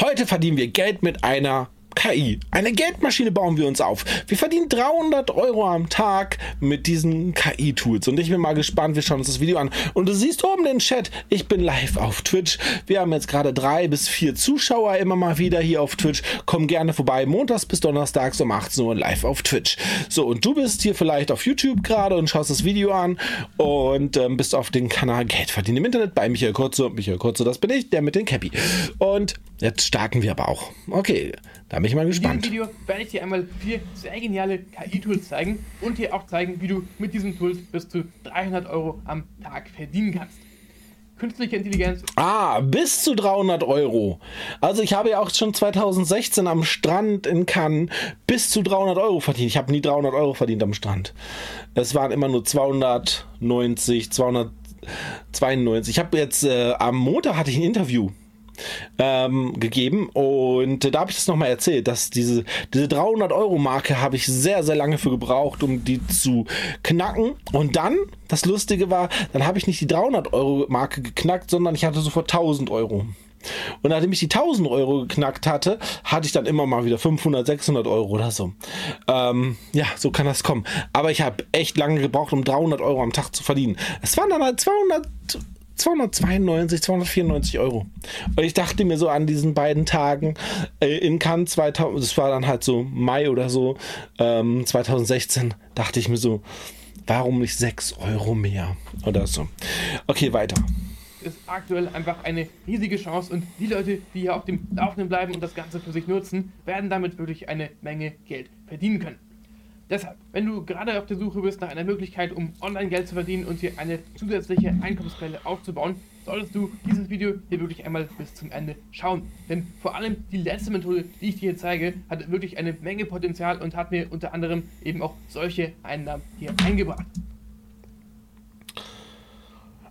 Heute verdienen wir Geld mit einer KI. Eine Geldmaschine bauen wir uns auf. Wir verdienen 300 Euro am Tag mit diesen KI-Tools. Und ich bin mal gespannt, wir schauen uns das Video an. Und du siehst oben den Chat, ich bin live auf Twitch. Wir haben jetzt gerade drei bis vier Zuschauer immer mal wieder hier auf Twitch. Komm gerne vorbei, montags bis donnerstags um 18 Uhr live auf Twitch. So, und du bist hier vielleicht auf YouTube gerade und schaust das Video an und ähm, bist auf den Kanal Geld verdienen im Internet bei Michael Kurze. Michael Kurze, das bin ich, der mit den Cappy. Und jetzt starten wir aber auch. Okay, da bin ich mal gespannt. In diesem Video werde ich dir einmal vier sehr geniale KI-Tools zeigen und dir auch zeigen, wie du mit diesen Tools bis zu 300 Euro am Tag verdienen kannst. Künstliche Intelligenz. Ah, bis zu 300 Euro. Also ich habe ja auch schon 2016 am Strand in Cannes bis zu 300 Euro verdient. Ich habe nie 300 Euro verdient am Strand. Es waren immer nur 290, 292. Ich habe jetzt äh, am Montag hatte ich ein Interview ähm, gegeben und da habe ich das nochmal erzählt, dass diese, diese 300 Euro Marke habe ich sehr, sehr lange für gebraucht, um die zu knacken und dann, das Lustige war, dann habe ich nicht die 300 Euro Marke geknackt, sondern ich hatte sofort 1000 Euro. Und nachdem ich die 1000 Euro geknackt hatte, hatte ich dann immer mal wieder 500, 600 Euro oder so. Ähm, ja, so kann das kommen. Aber ich habe echt lange gebraucht, um 300 Euro am Tag zu verdienen. Es waren dann halt 200 292, 294 Euro. Und ich dachte mir so an diesen beiden Tagen äh, in Cannes 2000, das war dann halt so Mai oder so, ähm, 2016, dachte ich mir so, warum nicht 6 Euro mehr oder so. Okay, weiter. Ist aktuell einfach eine riesige Chance und die Leute, die hier auf dem Laufenden bleiben und das Ganze für sich nutzen, werden damit wirklich eine Menge Geld verdienen können. Deshalb, wenn du gerade auf der Suche bist nach einer Möglichkeit, um online Geld zu verdienen und hier eine zusätzliche Einkommensquelle aufzubauen, solltest du dieses Video hier wirklich einmal bis zum Ende schauen. Denn vor allem die letzte Methode, die ich dir hier zeige, hat wirklich eine Menge Potenzial und hat mir unter anderem eben auch solche Einnahmen hier eingebracht.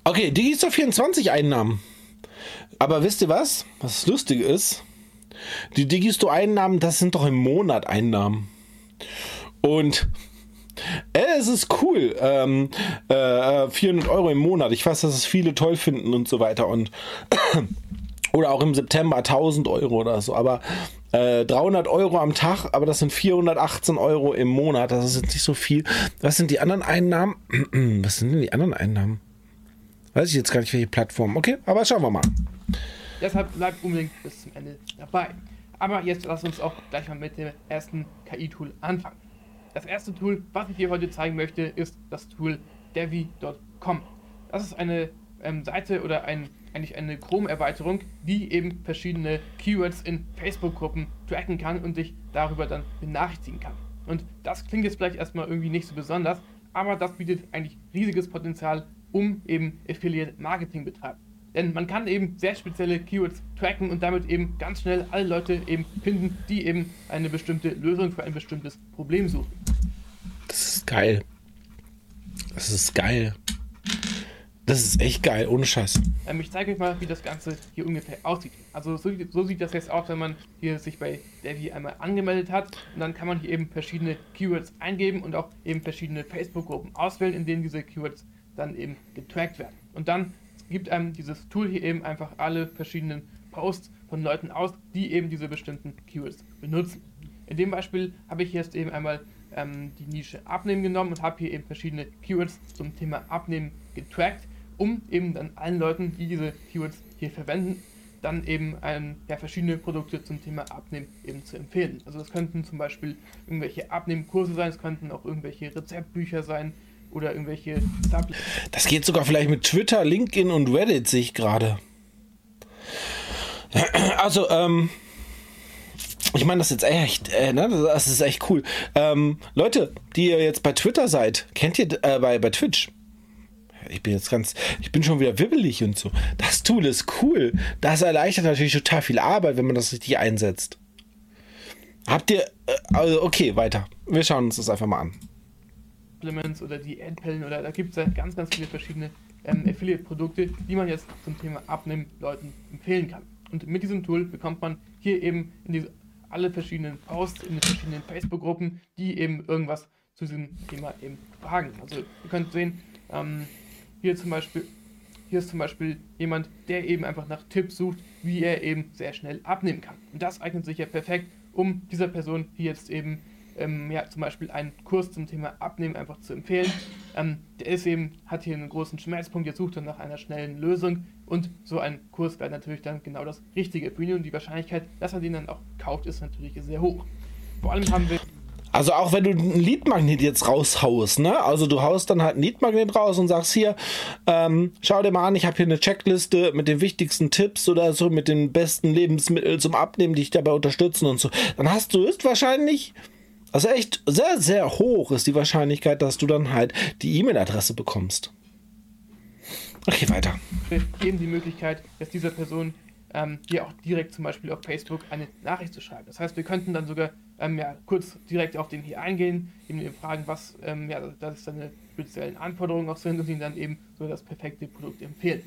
Okay, die ist auf 24 Einnahmen. Aber wisst ihr was? Was lustig ist? Die Digisto-Einnahmen, das sind doch im Monat Einnahmen. Und äh, es ist cool. Ähm, äh, 400 Euro im Monat. Ich weiß, dass es viele toll finden und so weiter. Und oder auch im September 1000 Euro oder so. Aber äh, 300 Euro am Tag, aber das sind 418 Euro im Monat. Das ist jetzt nicht so viel. Was sind die anderen Einnahmen? Was sind denn die anderen Einnahmen? Weiß ich jetzt gar nicht, welche Plattform. Okay, aber schauen wir mal. Deshalb bleibt unbedingt bis zum Ende dabei. Aber jetzt lass uns auch gleich mal mit dem ersten KI-Tool anfangen. Das erste Tool, was ich dir heute zeigen möchte, ist das Tool devi.com. Das ist eine ähm, Seite oder ein, eigentlich eine Chrome-Erweiterung, die eben verschiedene Keywords in Facebook-Gruppen tracken kann und dich darüber dann benachrichtigen kann. Und das klingt jetzt vielleicht erstmal irgendwie nicht so besonders, aber das bietet eigentlich riesiges Potenzial, um eben Affiliate-Marketing betreiben. Denn man kann eben sehr spezielle Keywords tracken und damit eben ganz schnell alle Leute eben finden, die eben eine bestimmte Lösung für ein bestimmtes Problem suchen. Das ist geil. Das ist geil. Das ist echt geil, ohne Scheiß. Ähm, ich zeige euch mal, wie das Ganze hier ungefähr aussieht. Also so, so, sieht das jetzt aus, wenn man hier sich bei Devi einmal angemeldet hat. Und dann kann man hier eben verschiedene Keywords eingeben und auch eben verschiedene Facebook-Gruppen auswählen, in denen diese Keywords dann eben getrackt werden. Und dann gibt einem dieses Tool hier eben einfach alle verschiedenen Posts von Leuten aus, die eben diese bestimmten Keywords benutzen. In dem Beispiel habe ich jetzt eben einmal ähm, die Nische Abnehmen genommen und habe hier eben verschiedene Keywords zum Thema Abnehmen getrackt, um eben dann allen Leuten, die diese Keywords hier verwenden, dann eben ähm, ja, verschiedene Produkte zum Thema Abnehmen eben zu empfehlen. Also das könnten zum Beispiel irgendwelche Abnehmkurse sein, es könnten auch irgendwelche Rezeptbücher sein, oder irgendwelche Supplements. Das geht sogar vielleicht mit Twitter, LinkedIn und Reddit, sehe ich gerade. Also, ähm, ich meine das jetzt echt, äh, ne? das ist echt cool. Ähm, Leute, die ihr jetzt bei Twitter seid, kennt ihr äh, bei, bei Twitch? Ich bin jetzt ganz, ich bin schon wieder wibbelig und so. Das Tool ist cool. Das erleichtert natürlich total viel Arbeit, wenn man das richtig einsetzt. Habt ihr, äh, also okay, weiter. Wir schauen uns das einfach mal an. Supplements oder die Adpillen oder da gibt es ja ganz, ganz viele verschiedene ähm, Affiliate-Produkte, die man jetzt zum Thema Abnehmen Leuten empfehlen kann. Und mit diesem Tool bekommt man hier eben diese, alle verschiedenen Posts in den verschiedenen Facebook-Gruppen, die eben irgendwas zu diesem Thema eben fragen. Also ihr könnt sehen, ähm, hier zum Beispiel, hier ist zum Beispiel jemand, der eben einfach nach Tipps sucht, wie er eben sehr schnell abnehmen kann. Und das eignet sich ja perfekt, um dieser Person hier jetzt eben ähm, ja, zum Beispiel einen Kurs zum Thema Abnehmen einfach zu empfehlen. Ähm, der ist eben, hat hier einen großen Schmerzpunkt, jetzt sucht er nach einer schnellen Lösung und so ein Kurs wäre natürlich dann genau das Richtige für ihn und die Wahrscheinlichkeit, dass er den dann auch kauft, ist natürlich sehr hoch. Vor allem haben wir also auch wenn du ein Leadmagnet jetzt raushaust, ne? Also du haust dann halt ein Leadmagnet raus und sagst hier, ähm, schau dir mal an, ich habe hier eine Checkliste mit den wichtigsten Tipps oder so, mit den besten Lebensmitteln zum Abnehmen, die dich dabei unterstützen und so. Dann hast du höchstwahrscheinlich also echt sehr, sehr hoch ist die Wahrscheinlichkeit, dass du dann halt die E-Mail-Adresse bekommst. Okay, weiter. Geben die Möglichkeit, dass dieser Person ähm, hier auch direkt zum Beispiel auf Facebook eine Nachricht zu schreiben. Das heißt, wir könnten dann sogar ähm, ja, kurz direkt auf den hier eingehen, ihm fragen, was ähm, ja, das seine speziellen Anforderungen auch sind und ihm dann eben so das perfekte Produkt empfehlen.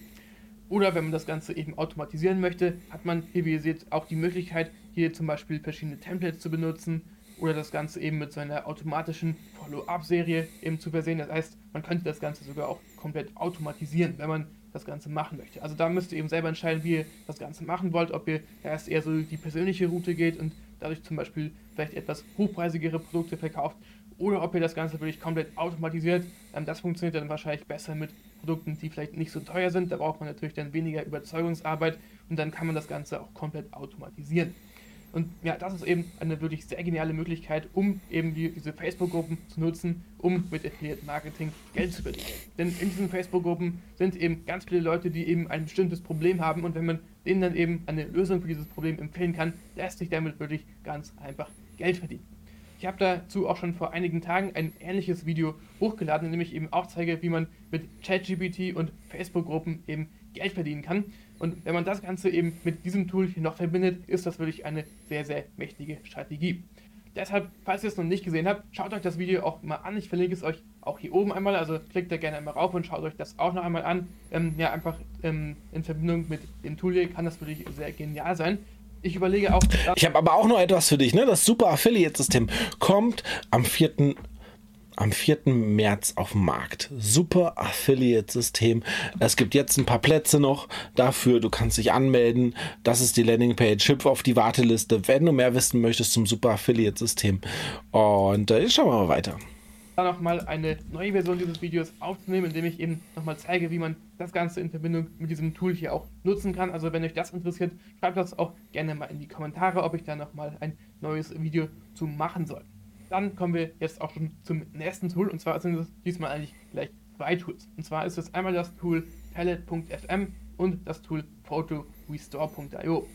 Oder wenn man das Ganze eben automatisieren möchte, hat man hier, wie ihr seht, auch die Möglichkeit, hier zum Beispiel verschiedene Templates zu benutzen oder das Ganze eben mit so einer automatischen Follow-up-Serie eben zu versehen. Das heißt, man könnte das Ganze sogar auch komplett automatisieren, wenn man das Ganze machen möchte. Also da müsst ihr eben selber entscheiden, wie ihr das Ganze machen wollt, ob ihr erst eher so die persönliche Route geht und dadurch zum Beispiel vielleicht etwas hochpreisigere Produkte verkauft oder ob ihr das Ganze wirklich komplett automatisiert. Ähm, das funktioniert dann wahrscheinlich besser mit Produkten, die vielleicht nicht so teuer sind. Da braucht man natürlich dann weniger Überzeugungsarbeit und dann kann man das Ganze auch komplett automatisieren. Und ja, das ist eben eine wirklich sehr geniale Möglichkeit, um eben die, diese Facebook-Gruppen zu nutzen, um mit Affiliate Marketing Geld zu verdienen. Denn in diesen Facebook-Gruppen sind eben ganz viele Leute, die eben ein bestimmtes Problem haben und wenn man denen dann eben eine Lösung für dieses Problem empfehlen kann, lässt sich damit wirklich ganz einfach Geld verdienen. Ich habe dazu auch schon vor einigen Tagen ein ähnliches Video hochgeladen, in dem ich eben auch zeige, wie man mit ChatGPT und Facebook-Gruppen eben Geld verdienen kann. Und wenn man das Ganze eben mit diesem Tool hier noch verbindet, ist das wirklich eine sehr, sehr mächtige Strategie. Deshalb, falls ihr es noch nicht gesehen habt, schaut euch das Video auch mal an. Ich verlinke es euch auch hier oben einmal. Also klickt da gerne einmal rauf und schaut euch das auch noch einmal an. Ähm, ja, einfach ähm, in Verbindung mit dem Tool hier kann das wirklich sehr genial sein. Ich überlege auch. Ich habe aber auch noch etwas für dich. Ne? Das Super Affiliate-System kommt am 4 am 4. März auf dem Markt. Super Affiliate-System. Es gibt jetzt ein paar Plätze noch dafür. Du kannst dich anmelden. Das ist die Landingpage. Hüpf auf die Warteliste, wenn du mehr wissen möchtest zum Super Affiliate-System. Und äh, schauen wir mal weiter. Dann nochmal eine neue Version dieses Videos aufzunehmen, indem ich eben nochmal zeige, wie man das Ganze in Verbindung mit diesem Tool hier auch nutzen kann. Also wenn euch das interessiert, schreibt das auch gerne mal in die Kommentare, ob ich da nochmal ein neues Video zu machen soll dann kommen wir jetzt auch schon zum nächsten Tool und zwar sind es diesmal eigentlich gleich zwei Tools. Und zwar ist es einmal das Tool Palette.fm und das Tool PhotoRestore.io.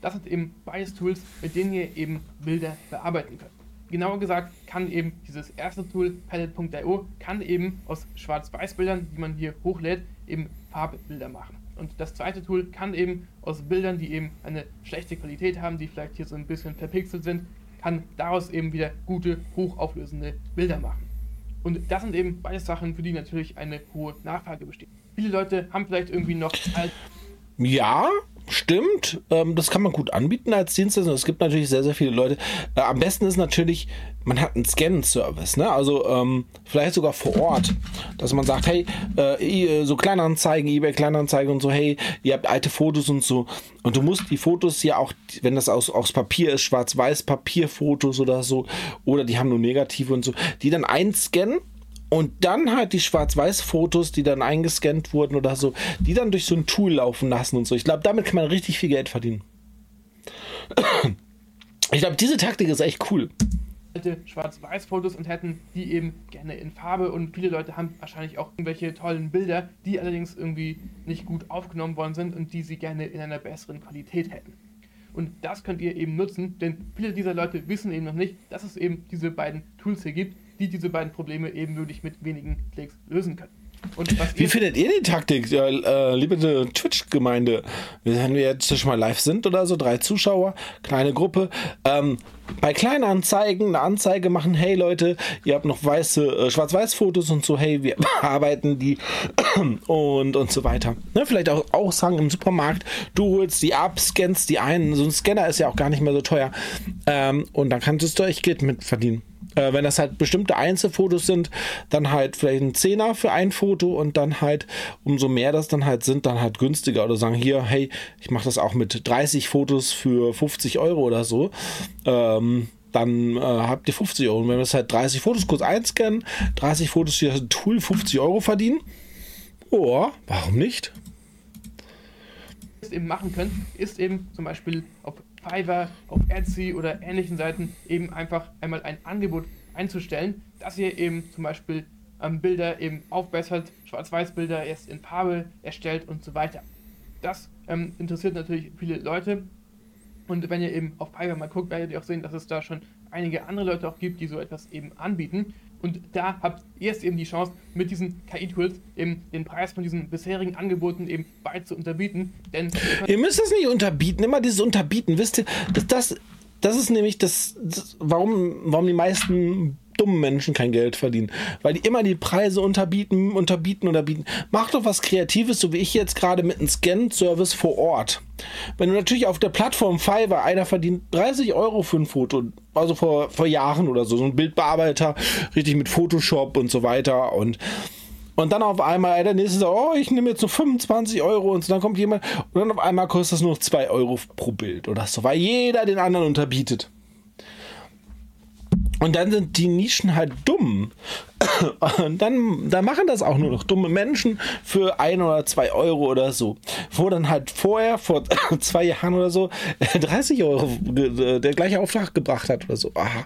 Das sind eben beides Tools, mit denen ihr eben Bilder bearbeiten könnt. Genauer gesagt kann eben dieses erste Tool Palette.io kann eben aus Schwarz-Weiß-Bildern, die man hier hochlädt, eben Farbbilder machen. Und das zweite Tool kann eben aus Bildern, die eben eine schlechte Qualität haben, die vielleicht hier so ein bisschen verpixelt sind, kann daraus eben wieder gute, hochauflösende Bilder machen. Und das sind eben beide Sachen, für die natürlich eine hohe Nachfrage besteht. Viele Leute haben vielleicht irgendwie noch ja, stimmt. Ähm, das kann man gut anbieten als Dienstleister. Es gibt natürlich sehr, sehr viele Leute. Äh, am besten ist natürlich, man hat einen Scan-Service. Ne? Also ähm, vielleicht sogar vor Ort, dass man sagt, hey, äh, so Kleinanzeigen, eBay Kleinanzeigen und so, hey, ihr habt alte Fotos und so. Und du musst die Fotos ja auch, wenn das aus, aus Papier ist, schwarz-weiß Papierfotos oder so, oder die haben nur Negative und so, die dann einscannen und dann halt die Schwarz-Weiß-Fotos, die dann eingescannt wurden oder so, die dann durch so ein Tool laufen lassen und so. Ich glaube, damit kann man richtig viel Geld verdienen. Ich glaube, diese Taktik ist echt cool. Schwarz-Weiß-Fotos und hätten die eben gerne in Farbe und viele Leute haben wahrscheinlich auch irgendwelche tollen Bilder, die allerdings irgendwie nicht gut aufgenommen worden sind und die sie gerne in einer besseren Qualität hätten. Und das könnt ihr eben nutzen, denn viele dieser Leute wissen eben noch nicht, dass es eben diese beiden Tools hier gibt, die diese beiden Probleme eben wirklich mit wenigen Klicks lösen können. Wie findet ihr die Taktik, ja, äh, liebe Twitch-Gemeinde? Wenn wir jetzt schon mal live sind oder so, drei Zuschauer, kleine Gruppe, ähm, bei kleinen Anzeigen eine Anzeige machen, hey Leute, ihr habt noch weiße, äh, Schwarz-Weiß-Fotos und so, hey, wir bearbeiten die und, und so weiter. Ne, vielleicht auch, auch sagen im Supermarkt, du holst die ab, scannst die ein, so ein Scanner ist ja auch gar nicht mehr so teuer ähm, und dann kannst du euch Geld mit verdienen. Äh, wenn das halt bestimmte Einzelfotos sind, dann halt vielleicht ein Zehner für ein Foto und dann halt, umso mehr das dann halt sind, dann halt günstiger oder sagen hier, hey, ich mache das auch mit 30 Fotos für 50 Euro oder so. Ähm, dann äh, habt ihr 50 Euro. Und wenn wir das halt 30 Fotos kurz einscannen, 30 Fotos für das Tool 50 Euro verdienen, oh, warum nicht? Eben machen könnt, ist eben zum Beispiel auf Fiverr, auf Etsy oder ähnlichen Seiten eben einfach einmal ein Angebot einzustellen, dass ihr eben zum Beispiel ähm, Bilder eben aufbessert, Schwarz-Weiß-Bilder erst in Farbe erstellt und so weiter. Das ähm, interessiert natürlich viele Leute. Und wenn ihr eben auf Fiverr mal guckt, werdet ihr auch sehen, dass es da schon einige andere Leute auch gibt, die so etwas eben anbieten. Und da habt ihr jetzt eben die Chance, mit diesen KI-Tools eben den Preis von diesen bisherigen Angeboten eben weit zu unterbieten. Denn ihr müsst das nicht unterbieten, immer dieses Unterbieten. Wisst ihr, das, das, das ist nämlich das, das warum, warum die meisten dummen Menschen kein Geld verdienen, weil die immer die Preise unterbieten, unterbieten, unterbieten. Mach doch was Kreatives, so wie ich jetzt gerade mit einem Scan-Service vor Ort. Wenn du natürlich auf der Plattform Fiverr einer verdient 30 Euro für ein Foto, also vor, vor Jahren oder so, so ein Bildbearbeiter, richtig mit Photoshop und so weiter und und dann auf einmal, der nächste sagt, oh, ich nehme jetzt nur 25 Euro und so, dann kommt jemand und dann auf einmal kostet das nur noch 2 Euro pro Bild oder so, weil jeder den anderen unterbietet. Und dann sind die Nischen halt dumm. Und dann, dann machen das auch nur noch dumme Menschen für ein oder zwei Euro oder so. Wo dann halt vorher, vor zwei Jahren oder so, 30 Euro der gleiche Auftrag gebracht hat oder so. Aha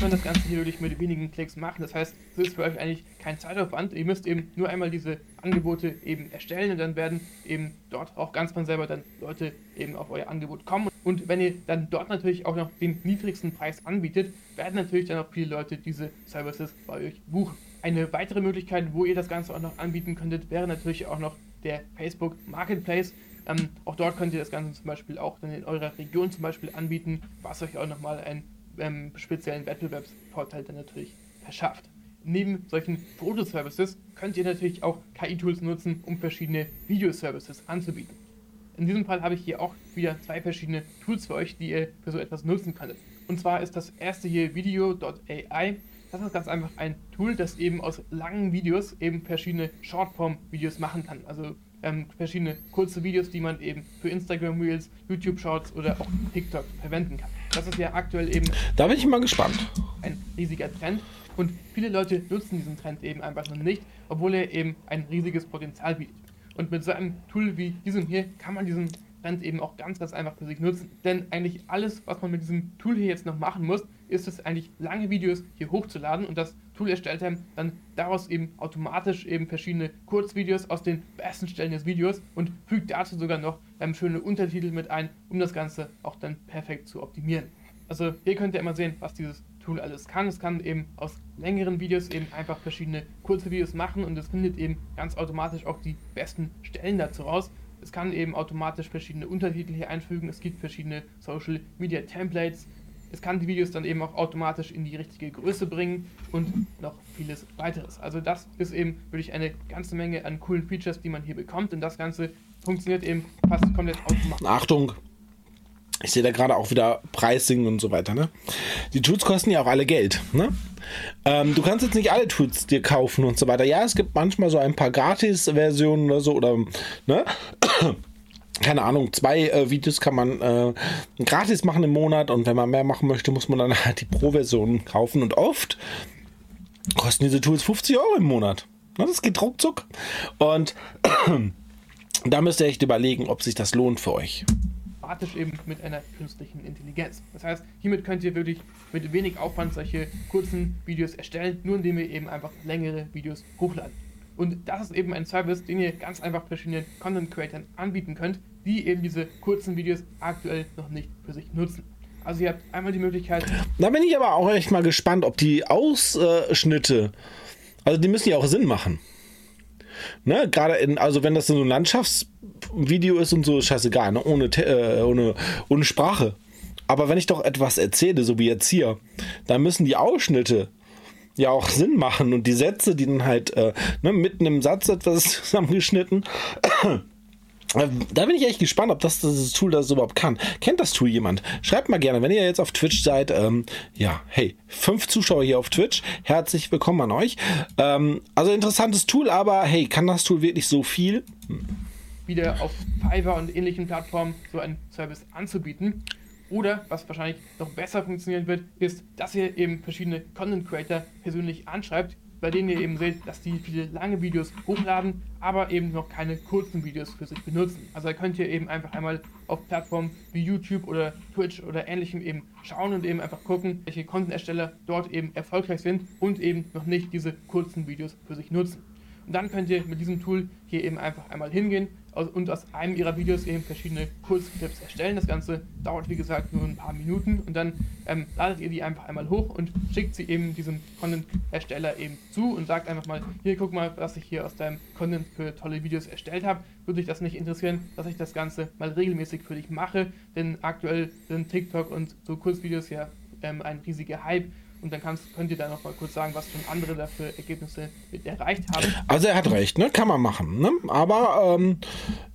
kann das Ganze hier wirklich mit wenigen Klicks machen. Das heißt, es ist für euch eigentlich kein Zeitaufwand. Ihr müsst eben nur einmal diese Angebote eben erstellen und dann werden eben dort auch ganz von selber dann Leute eben auf euer Angebot kommen. Und wenn ihr dann dort natürlich auch noch den niedrigsten Preis anbietet, werden natürlich dann auch viele Leute diese Services bei euch buchen. Eine weitere Möglichkeit, wo ihr das Ganze auch noch anbieten könntet, wäre natürlich auch noch der Facebook Marketplace. Ähm, auch dort könnt ihr das Ganze zum Beispiel auch dann in eurer Region zum Beispiel anbieten, was euch auch nochmal ein ähm, speziellen Wettbewerbsvorteil dann natürlich verschafft. Neben solchen Fotoservices könnt ihr natürlich auch KI-Tools nutzen, um verschiedene Videoservices anzubieten. In diesem Fall habe ich hier auch wieder zwei verschiedene Tools für euch, die ihr für so etwas nutzen könntet. Und zwar ist das erste hier Video.ai. Das ist ganz einfach ein Tool, das eben aus langen Videos eben verschiedene Shortform-Videos machen kann. Also ähm, verschiedene kurze Videos, die man eben für Instagram Reels, YouTube Shorts oder auch TikTok verwenden kann. Das ist ja aktuell eben. Da bin ich mal gespannt. Ein riesiger Trend. Und viele Leute nutzen diesen Trend eben einfach noch nicht, obwohl er eben ein riesiges Potenzial bietet. Und mit so einem Tool wie diesem hier kann man diesen Trend eben auch ganz, ganz einfach für sich nutzen. Denn eigentlich alles, was man mit diesem Tool hier jetzt noch machen muss, ist es eigentlich lange Videos hier hochzuladen und das Tool erstellt einem dann daraus eben automatisch eben verschiedene Kurzvideos aus den besten Stellen des Videos und fügt dazu sogar noch ähm, schöne Untertitel mit ein, um das Ganze auch dann perfekt zu optimieren. Also hier könnt ihr immer sehen, was dieses Tool alles kann. Es kann eben aus längeren Videos eben einfach verschiedene kurze Videos machen und es findet eben ganz automatisch auch die besten Stellen dazu raus. Es kann eben automatisch verschiedene Untertitel hier einfügen. Es gibt verschiedene Social Media Templates. Es kann die Videos dann eben auch automatisch in die richtige Größe bringen und noch vieles weiteres. Also das ist eben wirklich eine ganze Menge an coolen Features, die man hier bekommt und das Ganze funktioniert eben fast komplett automatisch. Achtung! Ich sehe da gerade auch wieder Pricing und so weiter. Ne? Die Tools kosten ja auch alle Geld. Ne? Ähm, du kannst jetzt nicht alle Tools dir kaufen und so weiter. Ja, es gibt manchmal so ein paar Gratis-Versionen oder so oder ne? Keine Ahnung, zwei äh, Videos kann man äh, gratis machen im Monat und wenn man mehr machen möchte, muss man dann halt die Pro-Version kaufen und oft kosten diese Tools 50 Euro im Monat. Das geht ruckzuck. Und da müsst ihr echt überlegen, ob sich das lohnt für euch. Automatisch eben mit einer künstlichen Intelligenz. Das heißt, hiermit könnt ihr wirklich mit wenig Aufwand solche kurzen Videos erstellen, nur indem ihr eben einfach längere Videos hochladen. Und das ist eben ein Service, den ihr ganz einfach verschiedenen Content Creators anbieten könnt, die eben diese kurzen Videos aktuell noch nicht für sich nutzen. Also ihr habt einmal die Möglichkeit. Da bin ich aber auch echt mal gespannt, ob die Ausschnitte, also die müssen ja auch Sinn machen. Ne, gerade in, also wenn das so ein Landschaftsvideo ist und so, scheißegal, ne? ohne, äh, ohne, ohne Sprache. Aber wenn ich doch etwas erzähle, so wie jetzt hier, dann müssen die Ausschnitte ja auch Sinn machen und die Sätze, die dann halt äh, ne, mitten im Satz etwas zusammengeschnitten Äh, da bin ich echt gespannt, ob das das Tool das überhaupt kann. Kennt das Tool jemand? Schreibt mal gerne, wenn ihr jetzt auf Twitch seid. Ähm, ja, hey, fünf Zuschauer hier auf Twitch. Herzlich willkommen an euch. Ähm, also interessantes Tool, aber hey, kann das Tool wirklich so viel? Wieder auf Fiverr und ähnlichen Plattformen so einen Service anzubieten. Oder was wahrscheinlich noch besser funktionieren wird, ist, dass ihr eben verschiedene Content Creator persönlich anschreibt, bei denen ihr eben seht, dass die viele lange Videos hochladen, aber eben noch keine kurzen Videos für sich benutzen. Also da könnt ihr eben einfach einmal auf Plattformen wie YouTube oder Twitch oder ähnlichem eben schauen und eben einfach gucken, welche Content-Ersteller dort eben erfolgreich sind und eben noch nicht diese kurzen Videos für sich nutzen. Und dann könnt ihr mit diesem Tool hier eben einfach einmal hingehen, und aus einem ihrer Videos eben verschiedene Kurzclips erstellen. Das Ganze dauert wie gesagt nur ein paar Minuten und dann ähm, ladet ihr die einfach einmal hoch und schickt sie eben diesem Content-Ersteller eben zu und sagt einfach mal, hier guck mal, was ich hier aus deinem Content für tolle Videos erstellt habe. Würde dich das nicht interessieren, dass ich das Ganze mal regelmäßig für dich mache, denn aktuell sind TikTok und so Kurzvideos ja ähm, ein riesiger Hype und dann kannst, könnt ihr da noch mal kurz sagen, was schon andere dafür Ergebnisse erreicht haben. Also er hat recht, ne? Kann man machen. Ne? Aber ähm,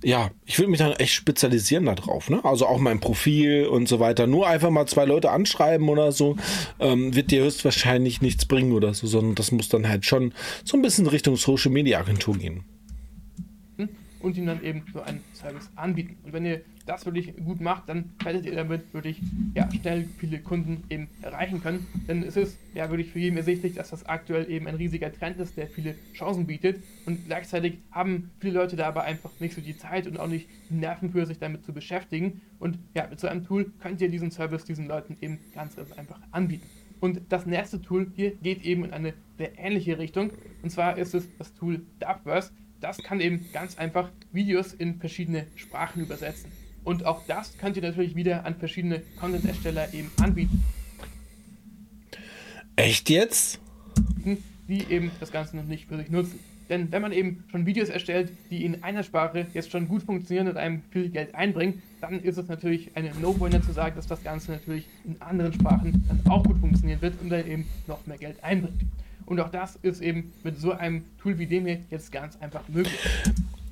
ja, ich würde mich dann echt spezialisieren darauf. Ne? Also auch mein Profil und so weiter. Nur einfach mal zwei Leute anschreiben oder so, ähm, wird dir höchstwahrscheinlich nichts bringen oder so, sondern das muss dann halt schon so ein bisschen Richtung Social Media Agentur gehen. Und ihm dann eben so einen Service anbieten. Und wenn ihr das wirklich gut macht, dann werdet ihr damit wirklich ja, schnell viele Kunden eben erreichen können. Denn es ist ja wirklich für jeden ersichtlich, dass das aktuell eben ein riesiger Trend ist, der viele Chancen bietet. Und gleichzeitig haben viele Leute da aber einfach nicht so die Zeit und auch nicht die Nerven für sich damit zu beschäftigen. Und ja, mit so einem Tool könnt ihr diesen Service diesen Leuten eben ganz einfach anbieten. Und das nächste Tool hier geht eben in eine sehr ähnliche Richtung. Und zwar ist es das Tool Dubverse. Das kann eben ganz einfach Videos in verschiedene Sprachen übersetzen. Und auch das könnt ihr natürlich wieder an verschiedene Content-Ersteller eben anbieten. Echt jetzt? Die eben das Ganze noch nicht für sich nutzen. Denn wenn man eben schon Videos erstellt, die in einer Sprache jetzt schon gut funktionieren und einem viel Geld einbringen, dann ist es natürlich eine No-Brainer zu sagen, dass das Ganze natürlich in anderen Sprachen dann auch gut funktionieren wird und dann eben noch mehr Geld einbringt. Und auch das ist eben mit so einem Tool wie dem hier jetzt ganz einfach möglich.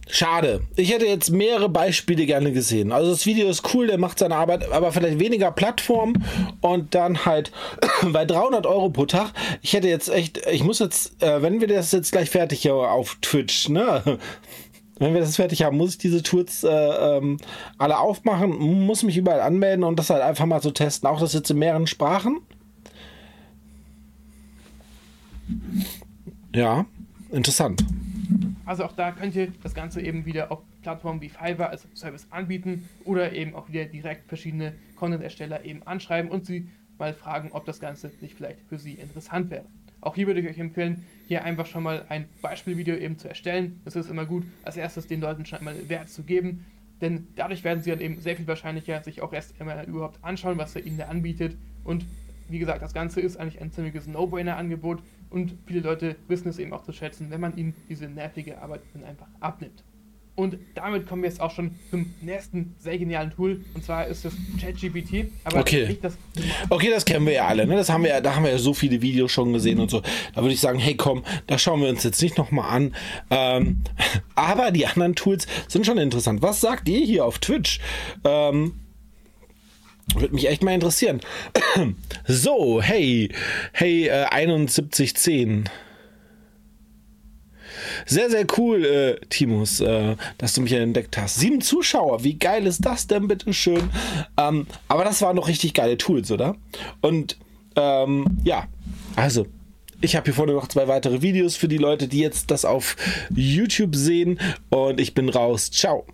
Schade. Ich hätte jetzt mehrere Beispiele gerne gesehen. Also das Video ist cool, der macht seine Arbeit, aber vielleicht weniger Plattform und dann halt bei 300 Euro pro Tag. Ich hätte jetzt echt, ich muss jetzt, äh, wenn wir das jetzt gleich fertig auf Twitch, ne? Wenn wir das fertig haben, muss ich diese Tools äh, ähm, alle aufmachen, muss mich überall anmelden und das halt einfach mal so testen. Auch das jetzt in mehreren Sprachen. Ja, interessant. Also auch da könnt ihr das Ganze eben wieder auf Plattformen wie Fiverr als Service anbieten oder eben auch wieder direkt verschiedene Content-Ersteller eben anschreiben und sie mal fragen, ob das Ganze nicht vielleicht für sie interessant wäre. Auch hier würde ich euch empfehlen, hier einfach schon mal ein Beispielvideo eben zu erstellen. Es ist immer gut, als erstes den Leuten schon einmal Wert zu geben, denn dadurch werden sie dann eben sehr viel wahrscheinlicher sich auch erst einmal überhaupt anschauen, was er ihnen da anbietet und wie gesagt, das Ganze ist eigentlich ein ziemliches No-Brainer-Angebot und viele Leute wissen es eben auch zu schätzen, wenn man ihnen diese nervige Arbeit dann einfach abnimmt. Und damit kommen wir jetzt auch schon zum nächsten sehr genialen Tool. Und zwar ist es ChatGPT. Aber okay. nicht das. Okay, das kennen wir ja alle. Ne? Das haben wir ja, da haben wir ja so viele Videos schon gesehen und so. Da würde ich sagen, hey komm, da schauen wir uns jetzt nicht nochmal an. Ähm, aber die anderen Tools sind schon interessant. Was sagt ihr hier auf Twitch? Ähm, würde mich echt mal interessieren. So, hey, hey, äh, 7110. Sehr, sehr cool, äh, Timus, äh, dass du mich entdeckt hast. Sieben Zuschauer, wie geil ist das denn, bitteschön? Ähm, aber das waren noch richtig geile Tools, oder? Und ähm, ja, also ich habe hier vorne noch zwei weitere Videos für die Leute, die jetzt das auf YouTube sehen. Und ich bin raus. Ciao.